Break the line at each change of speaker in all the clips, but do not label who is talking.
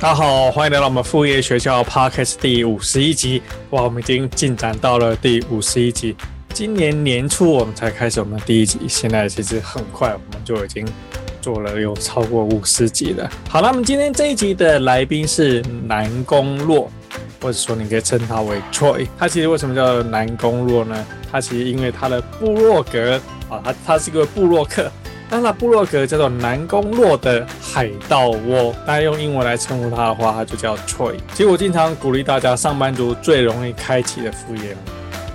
大家好，欢迎来到我们副业学校 Podcast 第五十一集。哇，我们已经进展到了第五十一集。今年年初我们才开始我们第一集，现在其实很快我们就已经做了有超过五十集了。好了，那么今天这一集的来宾是南宫洛，或者说你可以称他为 Troy。他其实为什么叫南宫洛呢？他其实因为他的部落格啊，他他是个部落客。那他部落格叫做南宫洛的海盗窝，大家用英文来称呼他的话，他就叫 Troy。其实我经常鼓励大家，上班族最容易开启的副业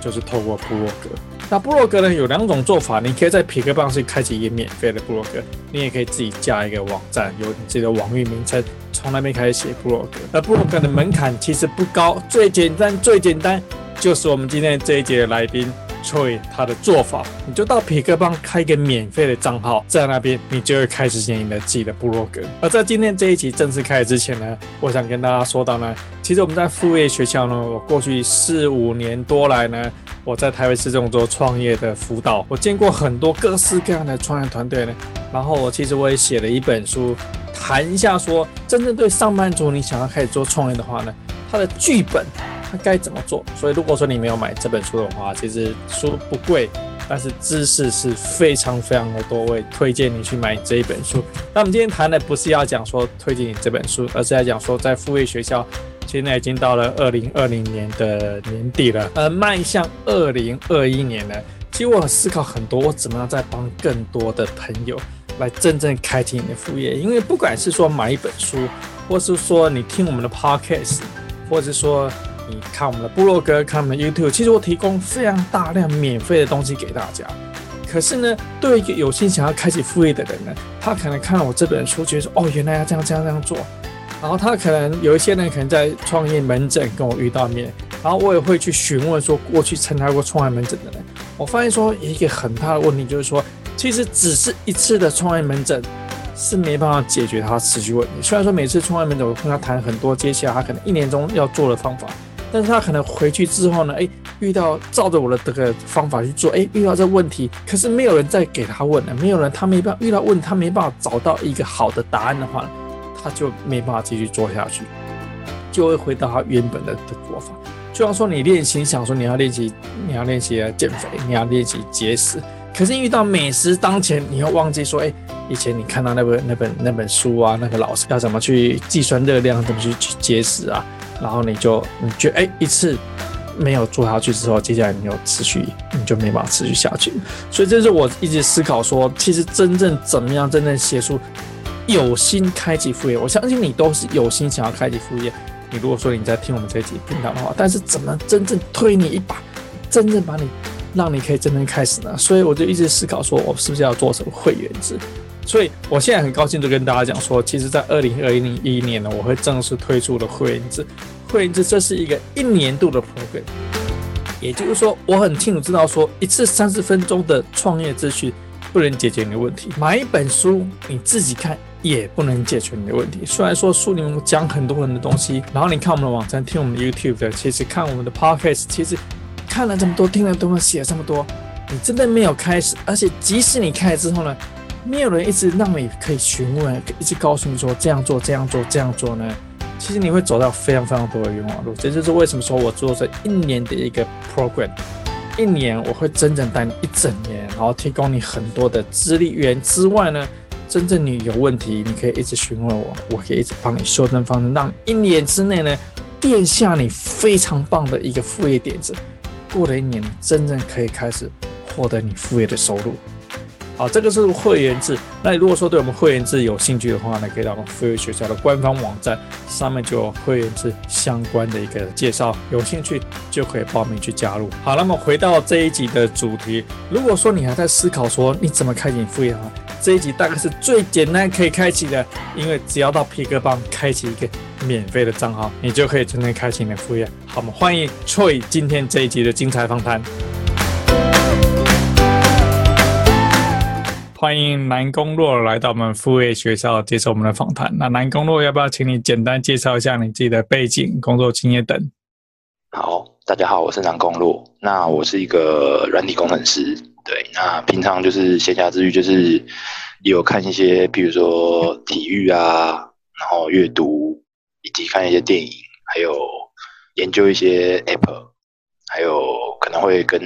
就是透过部落格。那部落格呢，有两种做法，你可以在痞客邦去开启一个免费的部落格，你也可以自己架一个网站，有你自己的网域名称，从那边开始写部落格。而部落格的门槛其实不高，最简单最简单就是我们今天这一节的来宾。Troy 他的做法，你就到皮克邦开一个免费的账号，在那边你就会开始建立你的自己的部落格。而在今天这一集正式开始之前呢，我想跟大家说到呢，其实我们在副业学校呢，我过去四五年多来呢，我在台北市政府做创业的辅导，我见过很多各式各样的创业团队呢。然后我其实我也写了一本书，谈一下说，真正对上班族你想要开始做创业的话呢，它的剧本。该怎么做？所以如果说你没有买这本书的话，其实书不贵，但是知识是非常非常的多。我也推荐你去买这一本书。那我们今天谈的不是要讲说推荐你这本书，而是要讲说在副业学校，现在已经到了二零二零年的年底了，而迈向二零二一年呢，其实我思考很多，我怎么样在帮更多的朋友来真正开启你的副业？因为不管是说买一本书，或是说你听我们的 podcast，或者是说。你看我们的部落格，看我们的 YouTube，其实我提供非常大量免费的东西给大家。可是呢，对于一个有心想要开启副业的人呢，他可能看了我这本书，觉得说哦，原来要这样这样这样做。然后他可能有一些人可能在创业门诊跟我遇到面，然后我也会去询问说，过去参加过创业门诊的人，我发现说一个很大的问题就是说，其实只是一次的创业门诊是没办法解决他持续问题。虽然说每次创业门诊我跟他谈很多，接下来他可能一年中要做的方法。但是他可能回去之后呢，诶，遇到照着我的这个方法去做，诶，遇到这问题，可是没有人再给他问了，没有人，他没办法遇到问，他没办法找到一个好的答案的话，他就没办法继续做下去，就会回到他原本的的做法。就像说你练习，想说你要练习，你要练习减肥，你要练习节食，可是遇到美食当前，你又忘记说，诶，以前你看到那本那本那本书啊，那个老师要怎么去计算热量，怎么去去节食啊？然后你就你觉得哎，一次没有做下去之后，接下来你有持续，你就没办法持续下去。所以这是我一直思考说，其实真正怎么样真正写出有心开启副业，我相信你都是有心想要开启副业。你如果说你在听我们这集频道的话，但是怎么真正推你一把，真正把你让你可以真正开始呢？所以我就一直思考说，我是不是要做什么会员制？所以，我现在很高兴就跟大家讲说，其实，在二零二一年呢，我会正式推出了会员制。会员制这是一个一年度的 program，也就是说，我很清楚知道说，一次三十分钟的创业资讯不能解决你的问题，买一本书你自己看也不能解决你的问题。虽然说书里面讲很多人的东西，然后你看我们的网站，听我们的 YouTube 的，其实看我们的 Podcast，其实看了这么多，听了这么写了这么多，你真的没有开始，而且即使你开始之后呢？没有人一直让你可以询问，一直告诉你说这样做、这样做、这样做呢？其实你会走到非常非常多的冤枉路。这就是为什么说我做这一年的一个 program，一年我会整整带你一整年，然后提供你很多的资历源之外呢，真正你有问题，你可以一直询问我，我可以一直帮你修正方案，让一年之内呢，垫下你非常棒的一个副业点子。过了一年，真正可以开始获得你副业的收入。好，这个是会员制。那如果说对我们会员制有兴趣的话呢，可以到我们副业学校的官方网站上面就有会员制相关的一个介绍，有兴趣就可以报名去加入。好，那么回到这一集的主题，如果说你还在思考说你怎么开启副业的话，这一集大概是最简单可以开启的，因为只要到痞客邦开启一个免费的账号，你就可以真正开启你的副业。好，我们欢迎 Troy 今天这一集的精彩访谈。欢迎南宫洛来到我们副业学校接受我们的访谈。那南宫洛要不要请你简单介绍一下你自己的背景、工作经验等？
好，大家好，我是南宫洛。那我是一个软体工程师。对，那平常就是闲暇之余，就是有看一些，比如说体育啊，然后阅读，以及看一些电影，还有研究一些 App，还有可能会跟。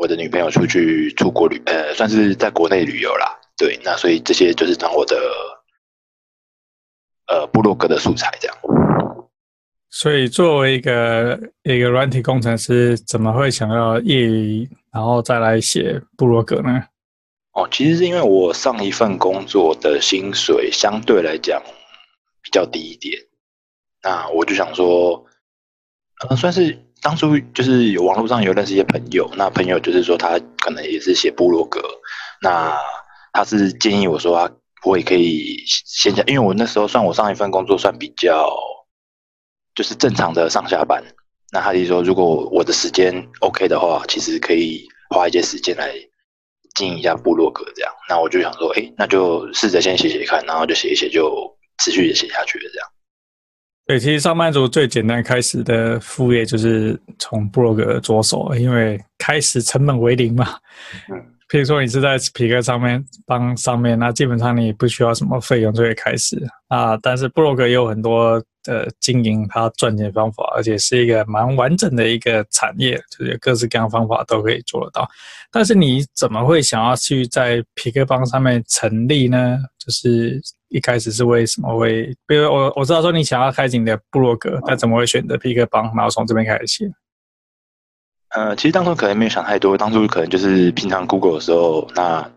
我的女朋友出去出国旅，呃，算是在国内旅游啦。对，那所以这些就是当我的呃部落格的素材这样。
所以作为一个一个软体工程师，怎么会想要业余然后再来写部落格呢？
哦，其实是因为我上一份工作的薪水相对来讲比较低一点，那我就想说，呃，算是。当初就是有网络上有认识一些朋友，那朋友就是说他可能也是写部落格，那他是建议我说啊，我也可以先讲，因为我那时候算我上一份工作算比较就是正常的上下班，那他就说如果我的时间 OK 的话，其实可以花一些时间来经营一下部落格这样，那我就想说，哎，那就试着先写写看，然后就写一写就持续的写下去了这样。
对，其实上班族最简单开始的副业就是从部落格着手，因为开始成本为零嘛。嗯，譬如说你是在皮克上面帮上面，那基本上你不需要什么费用就可以开始啊。但是部落格也有很多的经营它赚钱方法，而且是一个蛮完整的一个产业，就是各式各样方法都可以做得到。但是你怎么会想要去在皮克邦上面成立呢？就是。一开始是为什么会？比如我我知道说你想要开启你的部落格，那怎么会选择皮克邦，然后从这边开始写？
呃，其实当初可能没有想太多，当初可能就是平常 Google 的时候，那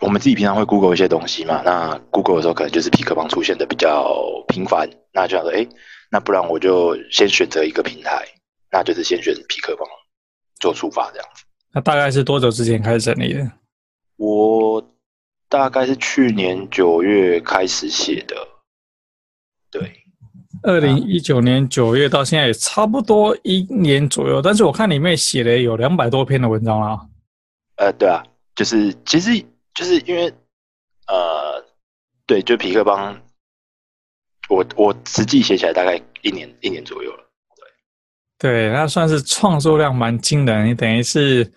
我们自己平常会 Google 一些东西嘛，那 Google 的时候可能就是皮克邦出现的比较频繁，那就想说，哎，那不然我就先选择一个平台，那就是先选皮克邦做出发这样子。
那大概是多久之前开始整理的？
我。大概是去年九月开始写的，对，
二零一九年九月到现在也差不多一年左右。但是我看里面写了有两百多篇的文章啦。
呃，对啊，就是其实就是因为呃，对，就皮克邦，我我实际写起来大概一年一年左右了。
对，对，那算是创作量蛮惊人，你等于是。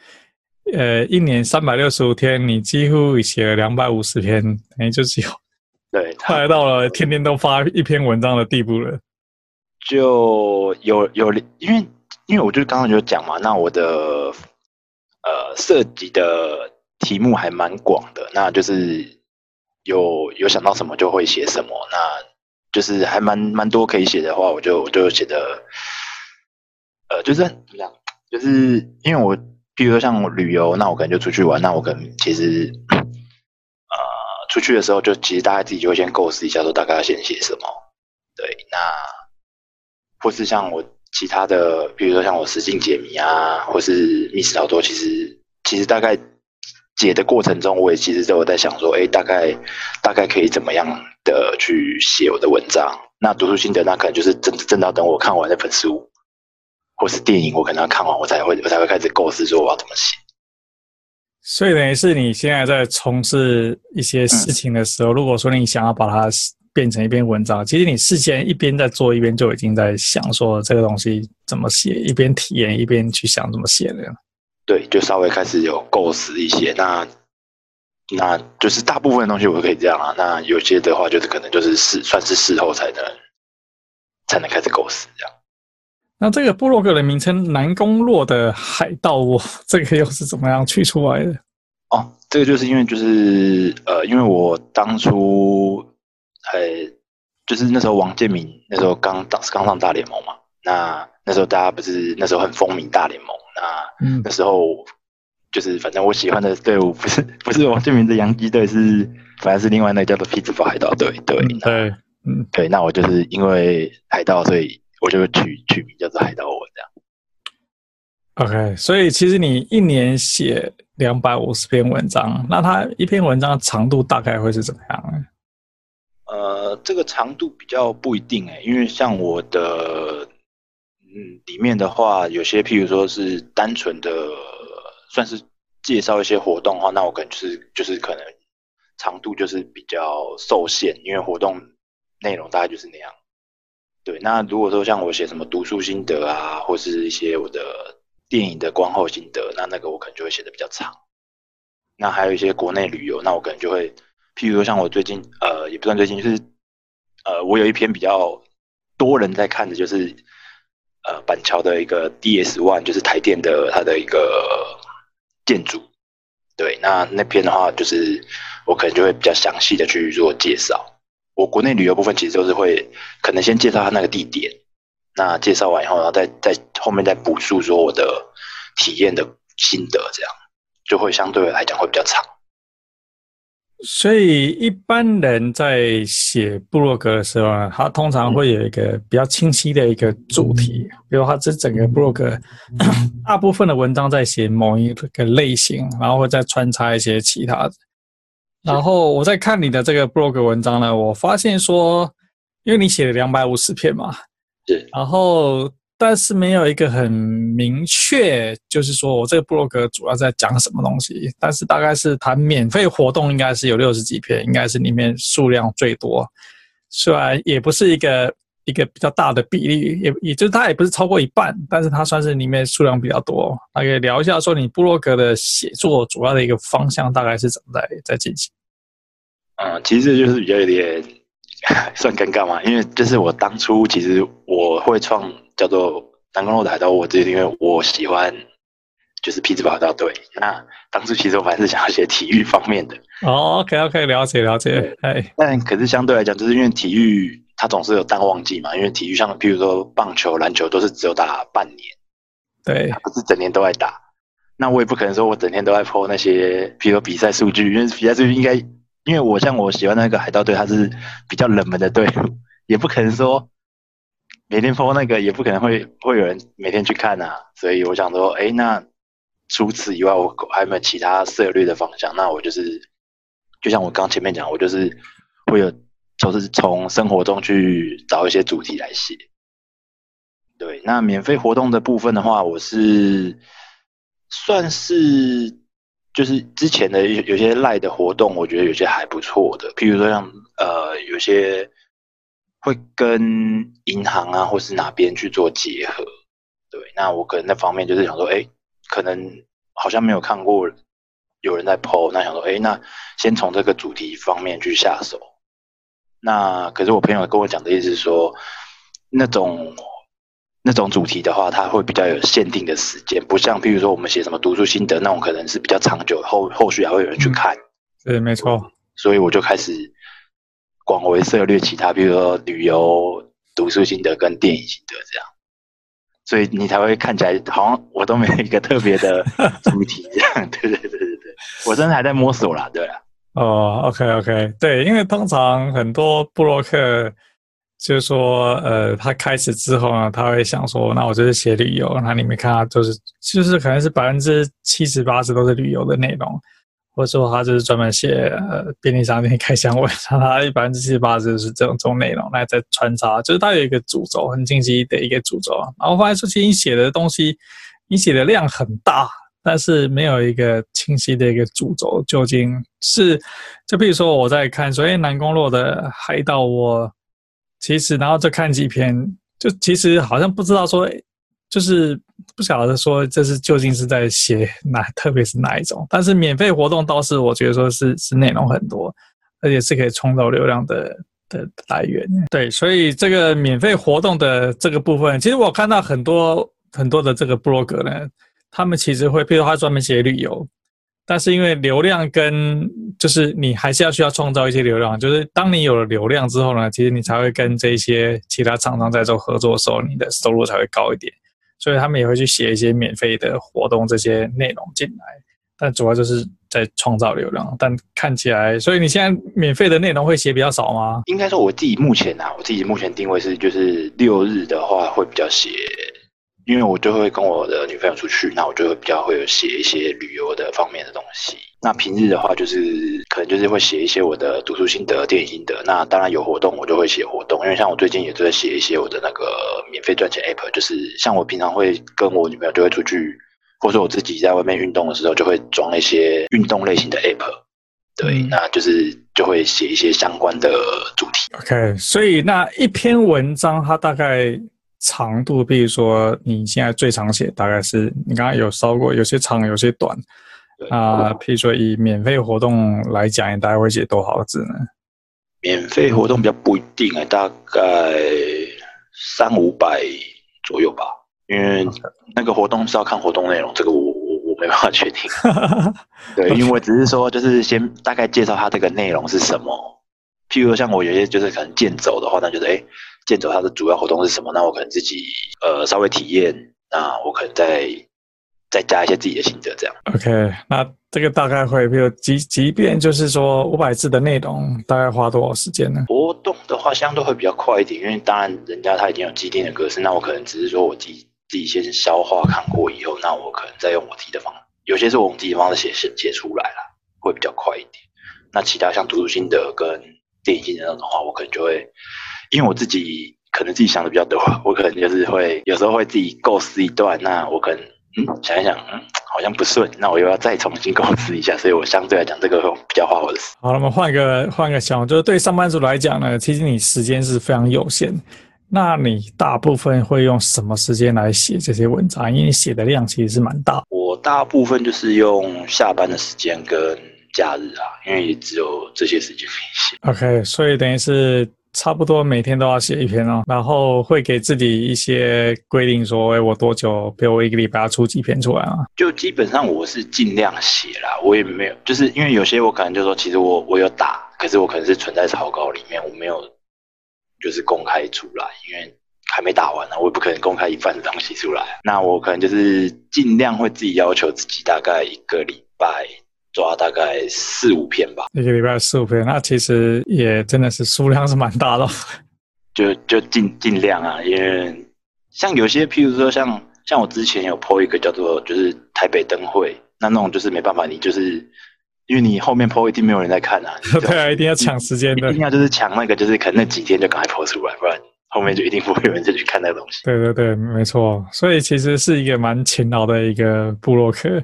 呃，一年三百六十五天，你几乎写了两百五十篇，等于就是有，
对，
快到了天天都发一篇文章的地步了。
就有有，因为因为我就刚刚就讲嘛，那我的呃涉及的题目还蛮广的，那就是有有想到什么就会写什么，那就是还蛮蛮多可以写的话，我就我就写的，呃，就是怎么样，就是因为我。比如说像旅游，那我可能就出去玩，那我可能其实，呃，出去的时候就其实大家自己就会先构思一下，说大概要先写什么。对，那或是像我其他的，比如说像我实境解谜啊，或是密室逃脱，其实其实大概解的过程中，我也其实都有在想说，哎，大概大概可以怎么样的去写我的文章。那读书心得，那可能就是真真的要等我看完那本书。或是电影，我可能要看完，我才会我才会开始构思说我要怎么写。
所以等于是你现在在从事一些事情的时候，嗯、如果说你想要把它变成一篇文章，其实你事先一边在做，一边就已经在想说这个东西怎么写，一边体验一边去想怎么写的。
对，就稍微开始有构思一些，那那就是大部分的东西我都可以这样啊。那有些的话，就是可能就是事算是事后才能才能开始构思这样。
那这个部落格的名称“南宫洛的海盗窝”，这个又是怎么样取出来的？
哦，这个就是因为就是呃，因为我当初呃，就是那时候王建民那时候刚当刚上大联盟嘛，那那时候大家不是那时候很风靡大联盟，那、嗯、那时候就是反正我喜欢的队伍不是不是王建民的洋基队，是反正是另外那个叫做匹兹堡海盗队，对对
对，嗯
对，那我就是因为海盗所以。我就取取名叫做海盗文这样。
OK，所以其实你一年写两百五十篇文章，那它一篇文章的长度大概会是怎么样呢？
呃，这个长度比较不一定诶，因为像我的嗯里面的话，有些譬如说是单纯的算是介绍一些活动的话，那我可能就是就是可能长度就是比较受限，因为活动内容大概就是那样。对，那如果说像我写什么读书心得啊，或是一些我的电影的观后心得，那那个我可能就会写的比较长。那还有一些国内旅游，那我可能就会。譬如说，像我最近，呃，也不算最近，就是，呃，我有一篇比较多人在看的，就是，呃，板桥的一个 DS One，就是台电的它的一个建筑。对，那那篇的话，就是我可能就会比较详细的去做介绍。我国内旅游部分其实都是会，可能先介绍它那个地点，那介绍完以后，然后再在后面再补述说我的体验的心得，这样就会相对来讲会比较长。
所以一般人在写部落格的时候呢，他通常会有一个比较清晰的一个主题，比如他这整个部落格 大部分的文章在写某一个类型，然后会再穿插一些其他的。然后我在看你的这个部落格文章呢，我发现说，因为你写了两百五十篇嘛，
对，
然后。但是没有一个很明确，就是说我这个部落格主要在讲什么东西。但是大概是谈免费活动，应该是有六十几篇，应该是里面数量最多。虽然也不是一个一个比较大的比例，也也就是它也不是超过一半，但是它算是里面数量比较多。大概聊一下，说你部落格的写作主要的一个方向大概是怎么在在进行？
嗯，其实就是比较有点 算尴尬嘛，因为就是我当初其实我会创。叫做南光路的海盗屋，我这是因为我喜欢就是匹兹堡海盗队。那当初其实我还是想要写体育方面的。
哦，OK OK，了解了解。哎，
但可是相对来讲，就是因为体育它总是有淡旺季嘛。因为体育像譬如说棒球、篮球都是只有打半年，
对，
不是整年都在打。那我也不可能说我整天都在 po 那些，譬如说比赛数据，因为比赛数据应该，因为我像我喜欢那个海盗队，它是比较冷门的队伍，也不可能说。每天 po 那个也不可能会会有人每天去看啊，所以我想说，哎，那除此以外，我还有没有其他涉猎的方向？那我就是，就像我刚前面讲，我就是会有，就是从生活中去找一些主题来写。对，那免费活动的部分的话，我是算是就是之前的有些赖的活动，我觉得有些还不错的，譬如说像呃有些。会跟银行啊，或是哪边去做结合，对，那我可能那方面就是想说，哎，可能好像没有看过有人在 po，那想说，哎，那先从这个主题方面去下手。那可是我朋友跟我讲的意思是说，那种那种主题的话，它会比较有限定的时间，不像譬如说我们写什么读书心得那种，可能是比较长久，后后续还会有人去看。
对，没错。
所以我就开始。广为涉猎其他，比如说旅游、读书心得跟电影心得这样，所以你才会看起来好像我都没有一个特别的主题这样。对对对对对，我真的还在摸索啦，对啊。
哦，OK OK，对，因为通常很多部落客就是说，呃，他开始之后呢，他会想说，那我就是写旅游，那里面看他就是就是可能是百分之七十八十都是旅游的内容。或者说他就是专门写呃便利商店开箱文，他百分之七十八就是这种这种内容，来再穿插，就是他有一个主轴很清晰的一个主轴。然后发现说，其实你写的东西，你写的量很大，但是没有一个清晰的一个主轴，究竟是就比如说我在看说，哎，南宫洛的海岛，我其实然后再看几篇，就其实好像不知道说。就是不晓得说这是究竟是在写哪，特别是哪一种。但是免费活动倒是我觉得说是是内容很多，而且是可以创造流量的的来源。对，所以这个免费活动的这个部分，其实我看到很多很多的这个部落格呢，他们其实会，譬如他专门写旅游，但是因为流量跟就是你还是要需要创造一些流量，就是当你有了流量之后呢，其实你才会跟这些其他厂商在做合作的时候，你的收入才会高一点。所以他们也会去写一些免费的活动这些内容进来，但主要就是在创造流量。但看起来，所以你现在免费的内容会写比较少吗？
应该说我自己目前啊，我自己目前定位是就是六日的话会比较写因为我就会跟我的女朋友出去，那我就会比较会有写一些旅游的方面的东西。那平日的话，就是可能就是会写一些我的读书心得、电影心得。那当然有活动，我就会写活动。因为像我最近也都在写一些我的那个免费赚钱 app，就是像我平常会跟我女朋友就会出去，或者说我自己在外面运动的时候，就会装一些运动类型的 app。对，那就是就会写一些相关的主题。
OK，所以那一篇文章它大概。长度，比如说你现在最常写大概是你刚刚有烧过，有些长，有些短。啊、呃，譬如说以免费活动来讲，你大概会写多少个字呢？
免费活动比较不一定啊，大概三五百左右吧。因为那个活动是要看活动内容，这个我我我没办法确定。对，因为我只是说，就是先大概介绍它这个内容是什么。譬如说像我有些就是可能健走的话，那就是哎。诶健走它的主要活动是什么？那我可能自己呃稍微体验，那我可能再再加一些自己的心得，这样。
OK，那这个大概会，比如即即便就是说五百字的内容，大概花多少时间呢？
活动的话相对会比较快一点，因为当然人家他已经有既定的格式，那我可能只是说我自己自己先消化看过以后，那我可能再用我自己的方式，有些是我们自己的方式写写写出来了，会比较快一点。那其他像读书心得跟电影心得那种的话，我可能就会。因为我自己可能自己想的比较多，我可能就是会有时候会自己构思一段，那我可能嗯想一想，嗯好像不顺，那我又要再重新构思一下，所以我相对来讲这个会比较花我的时间。
好了，我们换一个换一个想法，就是对上班族来讲呢，其实你时间是非常有限，那你大部分会用什么时间来写这些文章？因为你写的量其实是蛮大。
我大部分就是用下班的时间跟假日啊，因为也只有这些时间可以写。
OK，所以等于是。差不多每天都要写一篇哦，然后会给自己一些规定，说，哎，我多久，比如我一个礼拜要出几篇出来啊？
就基本上我是尽量写啦，我也没有，就是因为有些我可能就说，其实我我有打，可是我可能是存在草稿里面，我没有就是公开出来，因为还没打完呢，我也不可能公开一半的东西出来。那我可能就是尽量会自己要求自己，大概一个礼拜。抓大概四五篇吧，
一个礼拜四五篇，那其实也真的是数量是蛮大的，
就就尽尽量啊，因为像有些，譬如说像像我之前有 po 一个叫做就是台北灯会，那那种就是没办法，你就是因为你后面 po 一定没有人在看啊，
对啊，一定要抢时间的，
一定要就是抢那个，就是可能那几天就赶快 po 出来，不然后面就一定不会有人再去看那个东西。
对对对，没错，所以其实是一个蛮勤劳的一个部落客。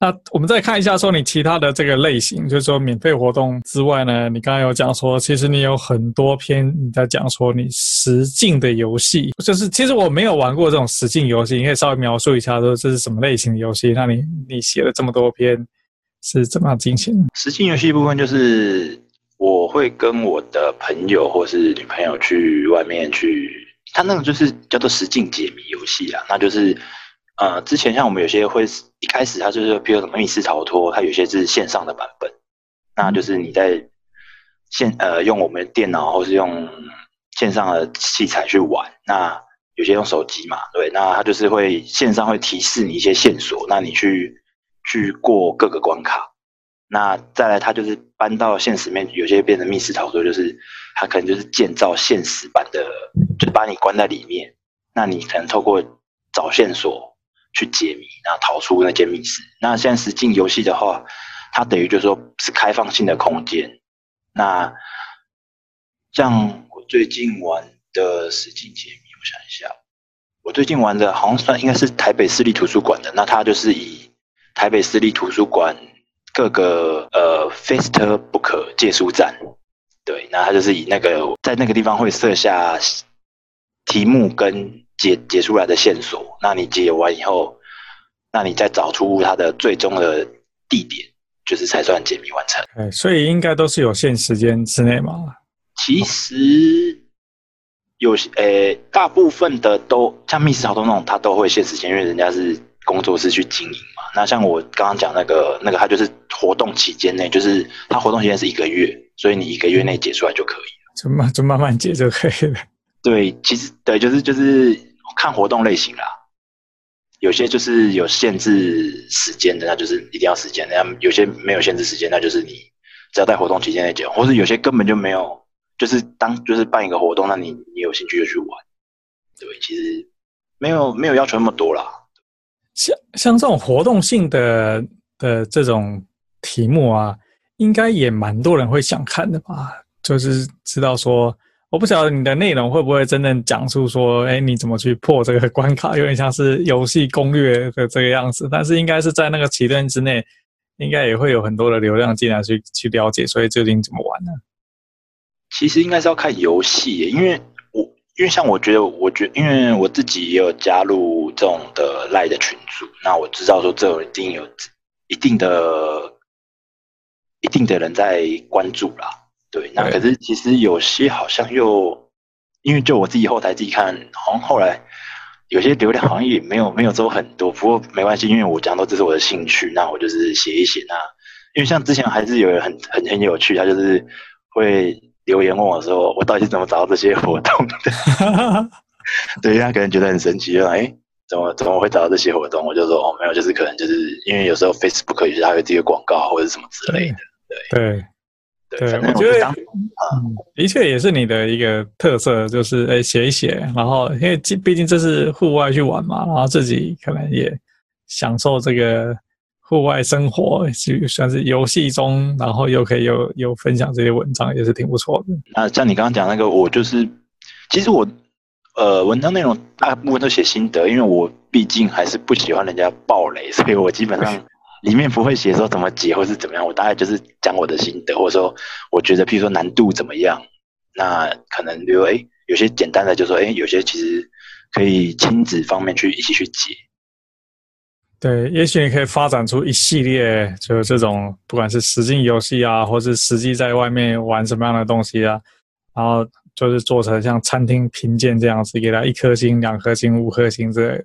那我们再看一下，说你其他的这个类型，就是说免费活动之外呢，你刚刚有讲说，其实你有很多篇你在讲说你实境的游戏，就是其实我没有玩过这种实境游戏，你可以稍微描述一下说这是什么类型的游戏？那你你写了这么多篇是怎么样进行？
实境游戏部分就是我会跟我的朋友或是女朋友去外面去，他那个就是叫做实境解谜游戏啊，那就是。呃，之前像我们有些会一开始它就是，比如什么密室逃脱，它有些是线上的版本，那就是你在线呃用我们的电脑或是用线上的器材去玩，那有些用手机嘛，对，那它就是会线上会提示你一些线索，那你去去过各个关卡，那再来它就是搬到现实面，有些变成密室逃脱，就是它可能就是建造现实版的，就是把你关在里面，那你可能透过找线索。去解谜，然后逃出那间密室。那现在实境游戏的话，它等于就是说是开放性的空间。那像我最近玩的实境解谜，我想一下，我最近玩的好像算应该是台北市立图书馆的。那它就是以台北市立图书馆各个呃 Facebook 借书站，对，那他就是以那个在那个地方会设下题目跟。解解出来的线索，那你解完以后，那你再找出它的最终的地点，就是才算解谜完成。
哎，所以应该都是有限时间之内嘛？
其实有些，诶，大部分的都像密室逃脱那种，它都会限时间，因为人家是工作室去经营嘛。那像我刚刚讲那个那个，它就是活动期间内，就是它活动期间是一个月，所以你一个月内解出来就可以了，
就慢就慢慢解就可以了。
对，其实对，就是就是看活动类型啦。有些就是有限制时间的，那就是一定要时间；那有些没有限制时间，那就是你只要在活动期间内解。或是有些根本就没有，就是当就是办一个活动，那你你有兴趣就去玩。对，其实没有没有要求那么多啦。
像像这种活动性的的这种题目啊，应该也蛮多人会想看的吧？就是知道说，我不晓得你的内容会不会真正讲述说，哎，你怎么去破这个关卡，有点像是游戏攻略的这个样子。但是应该是在那个期间之内，应该也会有很多的流量进来去去了解，所以究竟怎么玩呢？
其实应该是要看游戏，因为因为像我觉得，我觉得因为我自己也有加入这种的赖的群组，那我知道说这一定有一定的一定的人在关注啦。对，那可是其实有些好像又因为就我自己后台自己看，好像后来有些流量好像也没有没有走很多，不过没关系，因为我讲到这是我的兴趣，那我就是写一写那，因为像之前还是有人很很很有趣，他就是会。留言问我说：“我到底是怎么找到这些活动的？” 对，他可能觉得很神奇，就哎、欸，怎么怎么会找到这些活动？我就说：“哦，没有，就是可能就是因为有时候 Facebook 有些它有这个广告或者什么之类的。”对
对对，我觉得嗯，的确也是你的一个特色，就是哎写一写，然后因为毕竟这是户外去玩嘛，然后自己可能也享受这个。户外生活就算是游戏中，然后又可以有有分享这些文章，也是挺不错的。
那像你刚刚讲那个，我就是其实我呃文章内容大部分都写心得，因为我毕竟还是不喜欢人家爆雷，所以我基本上里面不会写说怎么解或是怎么样，我大概就是讲我的心得，或者说我觉得譬如说难度怎么样，那可能比如哎有些简单的就说哎有些其实可以亲子方面去一起去解。
对，也许你可以发展出一系列，就是这种不管是实境游戏啊，或是实际在外面玩什么样的东西啊，然后就是做成像餐厅评鉴这样子，给它一颗星、两颗星、五颗星之类，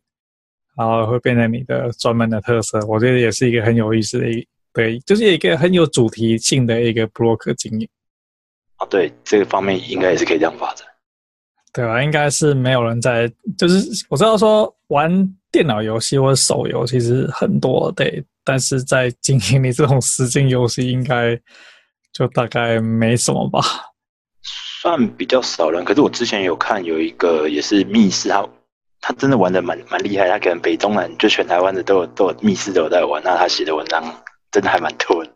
然后会变成你的专门的特色。我觉得也是一个很有意思的一，对，就是一个很有主题性的一个部落格经营。
啊，对，这个方面应该也是可以这样发展。
对吧？应该是没有人在，就是我知道说玩电脑游戏或者手游其实很多，对，但是在经营你这种实境游戏，应该就大概没什么吧？
算比较少人。可是我之前有看有一个也是密室，他他真的玩的蛮蛮厉害，他可能北中南就全台湾的都有都有密室都有在玩，那他写的文章真的还蛮多的。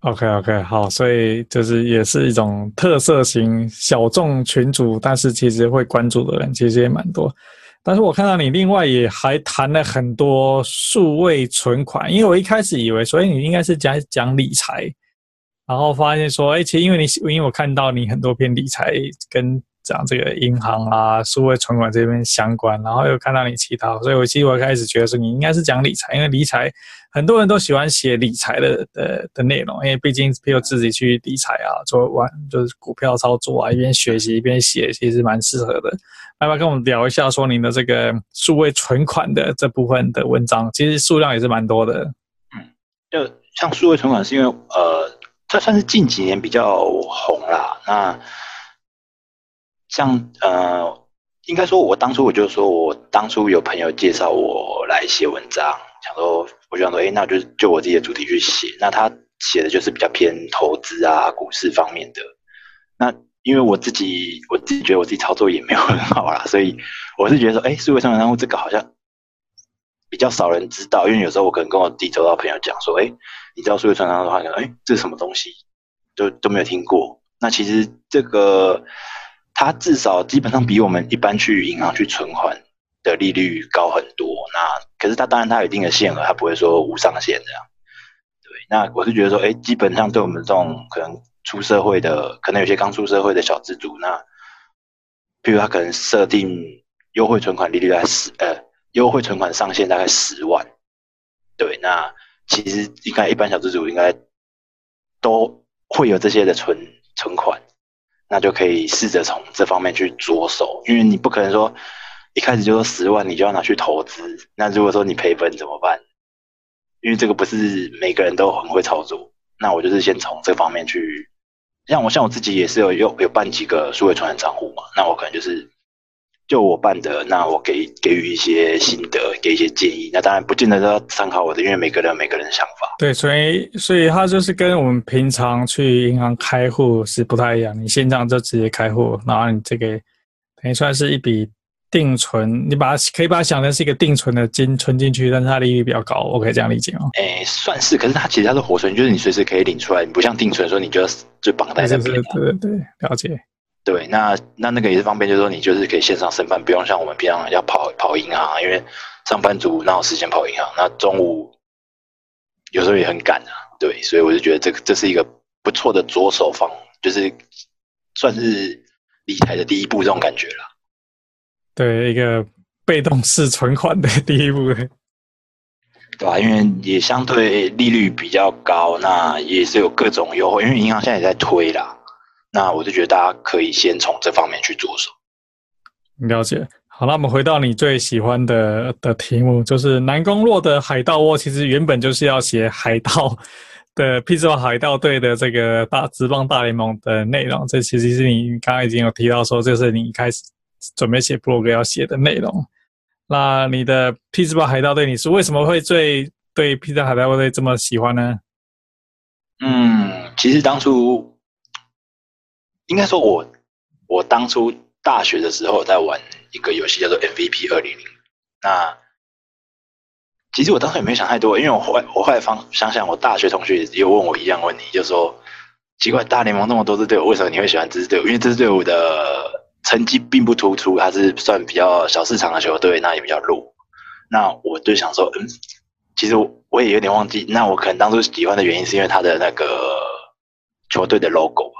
OK OK 好，所以就是也是一种特色型小众群组，但是其实会关注的人其实也蛮多。但是我看到你另外也还谈了很多数位存款，因为我一开始以为，所以你应该是讲讲理财，然后发现说，哎，其实因为你因为我看到你很多篇理财跟。讲这个银行啊，数位存款这边相关，然后又看到你其他，所以我其实我开始觉得说你应该是讲理财，因为理财很多人都喜欢写理财的的的内容，因为毕竟比如自己去理财啊，做完就是股票操作啊，一边学习一边写，其实蛮适合的。要不要跟我们聊一下说您的这个数位存款的这部分的文章？其实数量也是蛮多的。
嗯，就像数位存款是因为呃，这算是近几年比较红啦。那像呃，应该说，我当初我就说，我当初有朋友介绍我来写文章，想说，我就想说，哎，那就就我自己的主题去写。那他写的就是比较偏投资啊、股市方面的。那因为我自己，我自己觉得我自己操作也没有很好啦，所以我是觉得说，哎，数位存款账户这个好像比较少人知道。因为有时候我可能跟我自己周遭朋友讲说，哎，你知道数位存款账户的话，哎，这是什么东西，都都没有听过。那其实这个。它至少基本上比我们一般去银行去存款的利率高很多。那可是它当然它有一定的限额，它不会说无上限这样。对，那我是觉得说，哎，基本上对我们这种可能出社会的，可能有些刚出社会的小资族，那比如他可能设定优惠存款利率在十，呃，优惠存款上限大概十万。对，那其实应该一般小资族应该都会有这些的存存款。那就可以试着从这方面去着手，因为你不可能说一开始就说十万你就要拿去投资。那如果说你赔本怎么办？因为这个不是每个人都很会操作。那我就是先从这方面去，像我像我自己也是有有有办几个数位存款账户嘛，那我可能就是。就我办的，那我给给予一些心得，给一些建议。那当然不见得都要参考我的，因为每个人每个人的想法。
对，所以所以它就是跟我们平常去银行开户是不太一样。你线上就直接开户，然后你这个等于算是一笔定存，你把它可以把它想成是一个定存的金存进去，但是它利率比较高，我可以这样理解吗？
哎，算是，可是它其实它是活存，就是你随时可以领出来，你不像定存说你就要就绑在那边。
对对对，了解。
对，那那那个也是方便，就是说你就是可以线上申办，不用像我们平常要跑跑银行，因为上班族哪有时间跑银行？那中午有时候也很赶啊。对，所以我就觉得这个这是一个不错的着手方，就是算是理财的第一步这种感觉了。
对，一个被动式存款的第一步，
对吧？因为也相对利率比较高，那也是有各种优惠。因为银行现在也在推啦，那我就觉得大家可以先从这方面去着手。
了解。好，那我们回到你最喜欢的的题目，就是南宫洛的海盗窝。其实原本就是要写海盗的匹兹堡海盗队的这个大职棒大联盟的内容。这其实是你刚刚已经有提到说，这是你一开始。准备写部落格要写的内容，那你的匹兹堡海盗队，你是为什么会最对匹兹堡海盗队这么喜欢呢？
嗯，其实当初应该说我我当初大学的时候在玩一个游戏叫做 MVP 二零零，那其实我当时也没有想太多，因为我后来我后来方想想，我大学同学也问我一样问题，就是说奇怪，大联盟那么多支队伍，为什么你会喜欢这支队伍？因为这支队伍的。成绩并不突出，他是算比较小市场的球队，那也比较弱。那我就想说，嗯，其实我也有点忘记。那我可能当初喜欢的原因是因为他的那个球队的 logo 吧，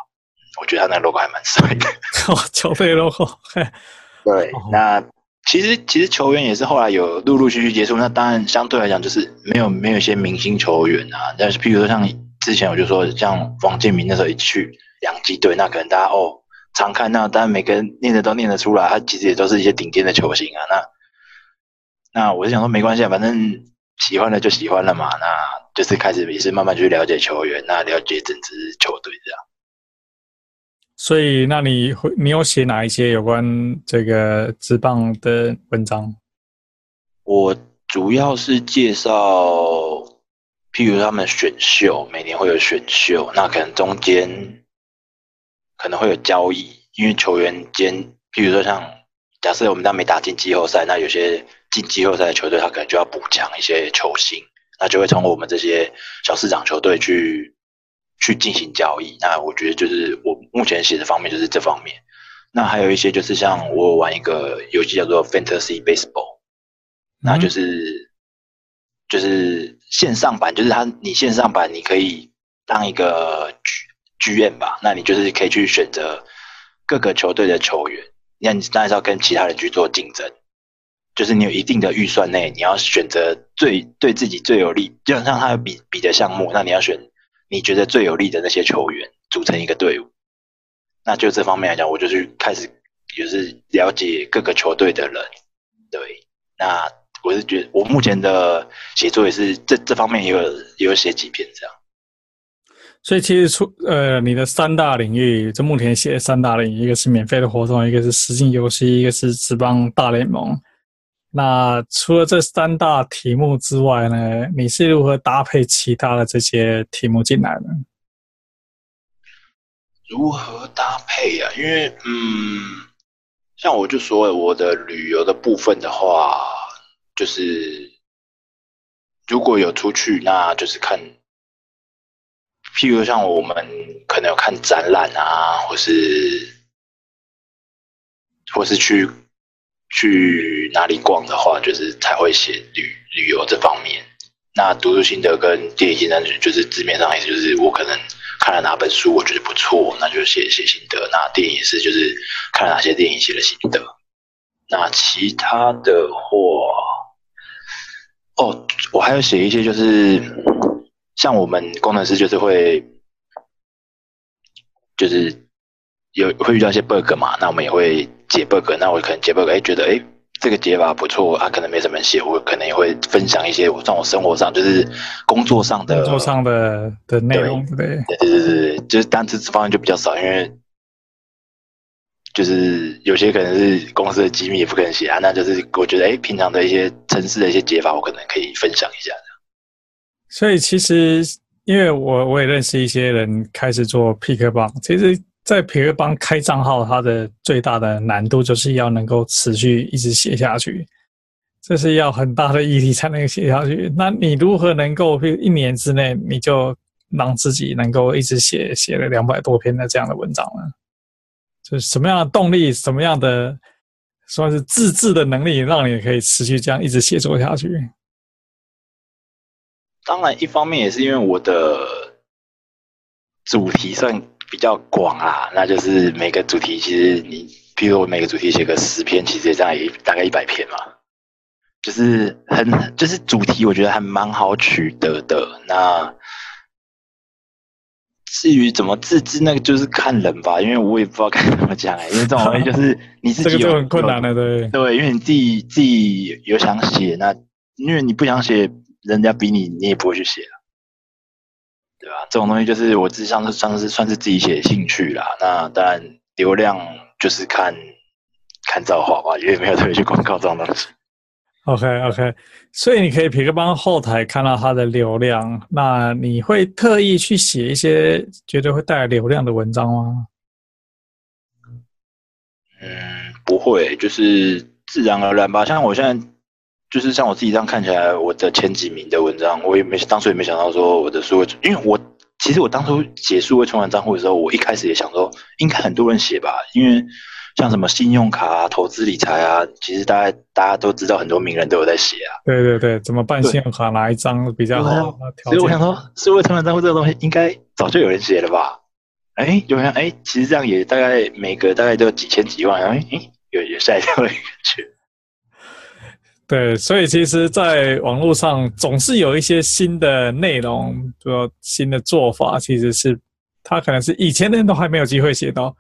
我觉得他那个 logo 还蛮帅的。
哦，球队 logo。
对，那其实其实球员也是后来有陆陆续续接触。那当然相对来讲就是没有没有一些明星球员啊。但是譬如说像之前我就说像王建民那时候一去洋基队，那可能大家哦。常看到，当然每个人念的都念得出来，他其实也都是一些顶尖的球星啊。那那我就想说，没关系啊，反正喜欢了就喜欢了嘛。那就是开始也是慢慢去了解球员，那了解整支球队这样。
所以，那你会你有写哪一些有关这个职棒的文章？
我主要是介绍，譬如他们选秀，每年会有选秀，那可能中间。可能会有交易，因为球员间，譬如说像假设我们当没打进季后赛，那有些进季后赛的球队，他可能就要补强一些球星，那就会从我们这些小市场球队去去进行交易。那我觉得就是我目前写的方面就是这方面。那还有一些就是像我玩一个游戏叫做 Fantasy Baseball，那就是就是线上版，就是它你线上版你可以当一个。剧院吧，那你就是可以去选择各个球队的球员，那你当然是要跟其他人去做竞争，就是你有一定的预算内，你要选择最对自己最有利，就像他有比比的项目，那你要选你觉得最有利的那些球员组成一个队伍。那就这方面来讲，我就去开始也是了解各个球队的人，对，那我是觉得我目前的写作也是这这方面也有也有写几篇这样。
所以其实出呃，你的三大领域，就目前写的三大领域，一个是免费的活动，一个是实境游戏，一个是职棒大联盟。那除了这三大题目之外呢，你是如何搭配其他的这些题目进来的？
如何搭配呀、啊？因为嗯，像我就说，我的旅游的部分的话，就是如果有出去，那就是看。譬如像我们可能有看展览啊，或是或是去去哪里逛的话，就是才会写旅旅游这方面。那读书心得跟电影心得，就是字面上意思就是我可能看了哪本书，我觉得不错，那就写写心得。那电影也是，就是看了哪些电影写的心得。那其他的话，哦，我还要写一些就是。像我们工程师就是会，就是有会遇到一些 bug 嘛，那我们也会解 bug。那我可能解 bug，哎，觉得哎这个解法不错啊，可能没什么写，我可能也会分享一些我在我生活上就是工作上的
工作上的的内容，对对
对对对，就是单词这方面就比较少，因为就是有些可能是公司的机密也不可能写啊，那就是我觉得哎平常的一些城市的一些解法，我可能可以分享一下。所
以其实，因为我我也认识一些人开始做痞客邦，其实，在痞客邦开账号，它的最大的难度就是要能够持续一直写下去，这是要很大的毅力才能写下去。那你如何能够，一年之内，你就让自己能够一直写写了两百多篇的这样的文章呢？就是什么样的动力，什么样的算是自制的能力，让你可以持续这样一直写作下去？
当然，一方面也是因为我的主题算比较广啊，那就是每个主题其实你，比如我每个主题写个十篇，其实也这样也大概一百篇嘛，就是很就是主题，我觉得还蛮好取得的。那至于怎么自制，那个就是看人吧，因为我也不知道该怎么讲哎、欸，因为这种东西就是你自己有
这个就很困难了，对
对，因为你自己自己有想写，那因为你不想写。人家逼你，你也不会去写了，对吧？这种东西就是我自己上次上次算是自己写的兴趣啦。那当然流量就是看看造化吧，因为没有特别去广告这种东西。
OK OK，所以你可以皮克邦后台看到它的流量，那你会特意去写一些觉得会带来流量的文章吗？
嗯，不会，就是自然而然吧。像我现在。就是像我自己这样看起来，我的前几名的文章，我也没当初也没想到说我的数位，因为我其实我当初写数位存款账户的时候，我一开始也想说应该很多人写吧，因为像什么信用卡啊、投资理财啊，其实大家大家都知道，很多名人都有在写啊。
对对对，怎么办信用卡，哪一张比较好？
所以我想说，数位存款账户这个东西应该早就有人写了吧？哎，有人哎，其实这样也大概每个大概都有几千几万，哎哎，有有下一跳的感觉。
对，所以其实，在网络上总是有一些新的内容，说新的做法，其实是他可能是以前的人都还没有机会写到，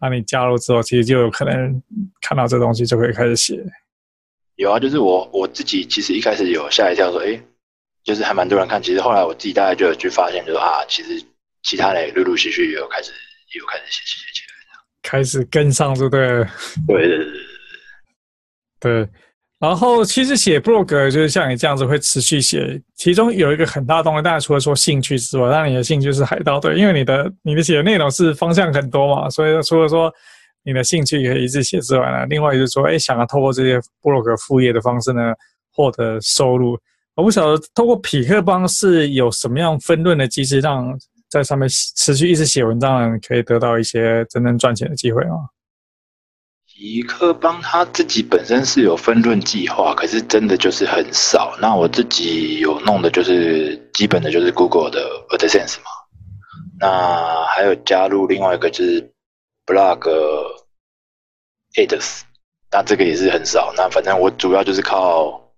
那你加入之后，其实就有可能看到这东西，就可以开始写。
有啊，就是我我自己其实一开始有吓一跳，说，哎，就是还蛮多人看。其实后来我自己大概就有去发现，就是啊，其实其他人陆陆续续也有开始，也有开始写写写起来，
开始跟上，对不对？
对对对
对。对然后其实写 blog 就是像你这样子会持续写，其中有一个很大的动力，当然除了说兴趣之外，当然你的兴趣是海盗队，因为你的你的写的内容是方向很多嘛，所以除了说你的兴趣可以一直写之外呢，另外就是说，哎，想要透过这些 blog 副业的方式呢，获得收入。我不晓得透过匹克邦是有什么样分润的机制，让在上面持续一直写文章的人可以得到一些真正赚钱的机会吗？
痞客邦他自己本身是有分润计划，可是真的就是很少。那我自己有弄的就是基本的，就是 Google 的 AdSense 嘛。那还有加入另外一个就是 Blog Ads，那这个也是很少。那反正我主要就是靠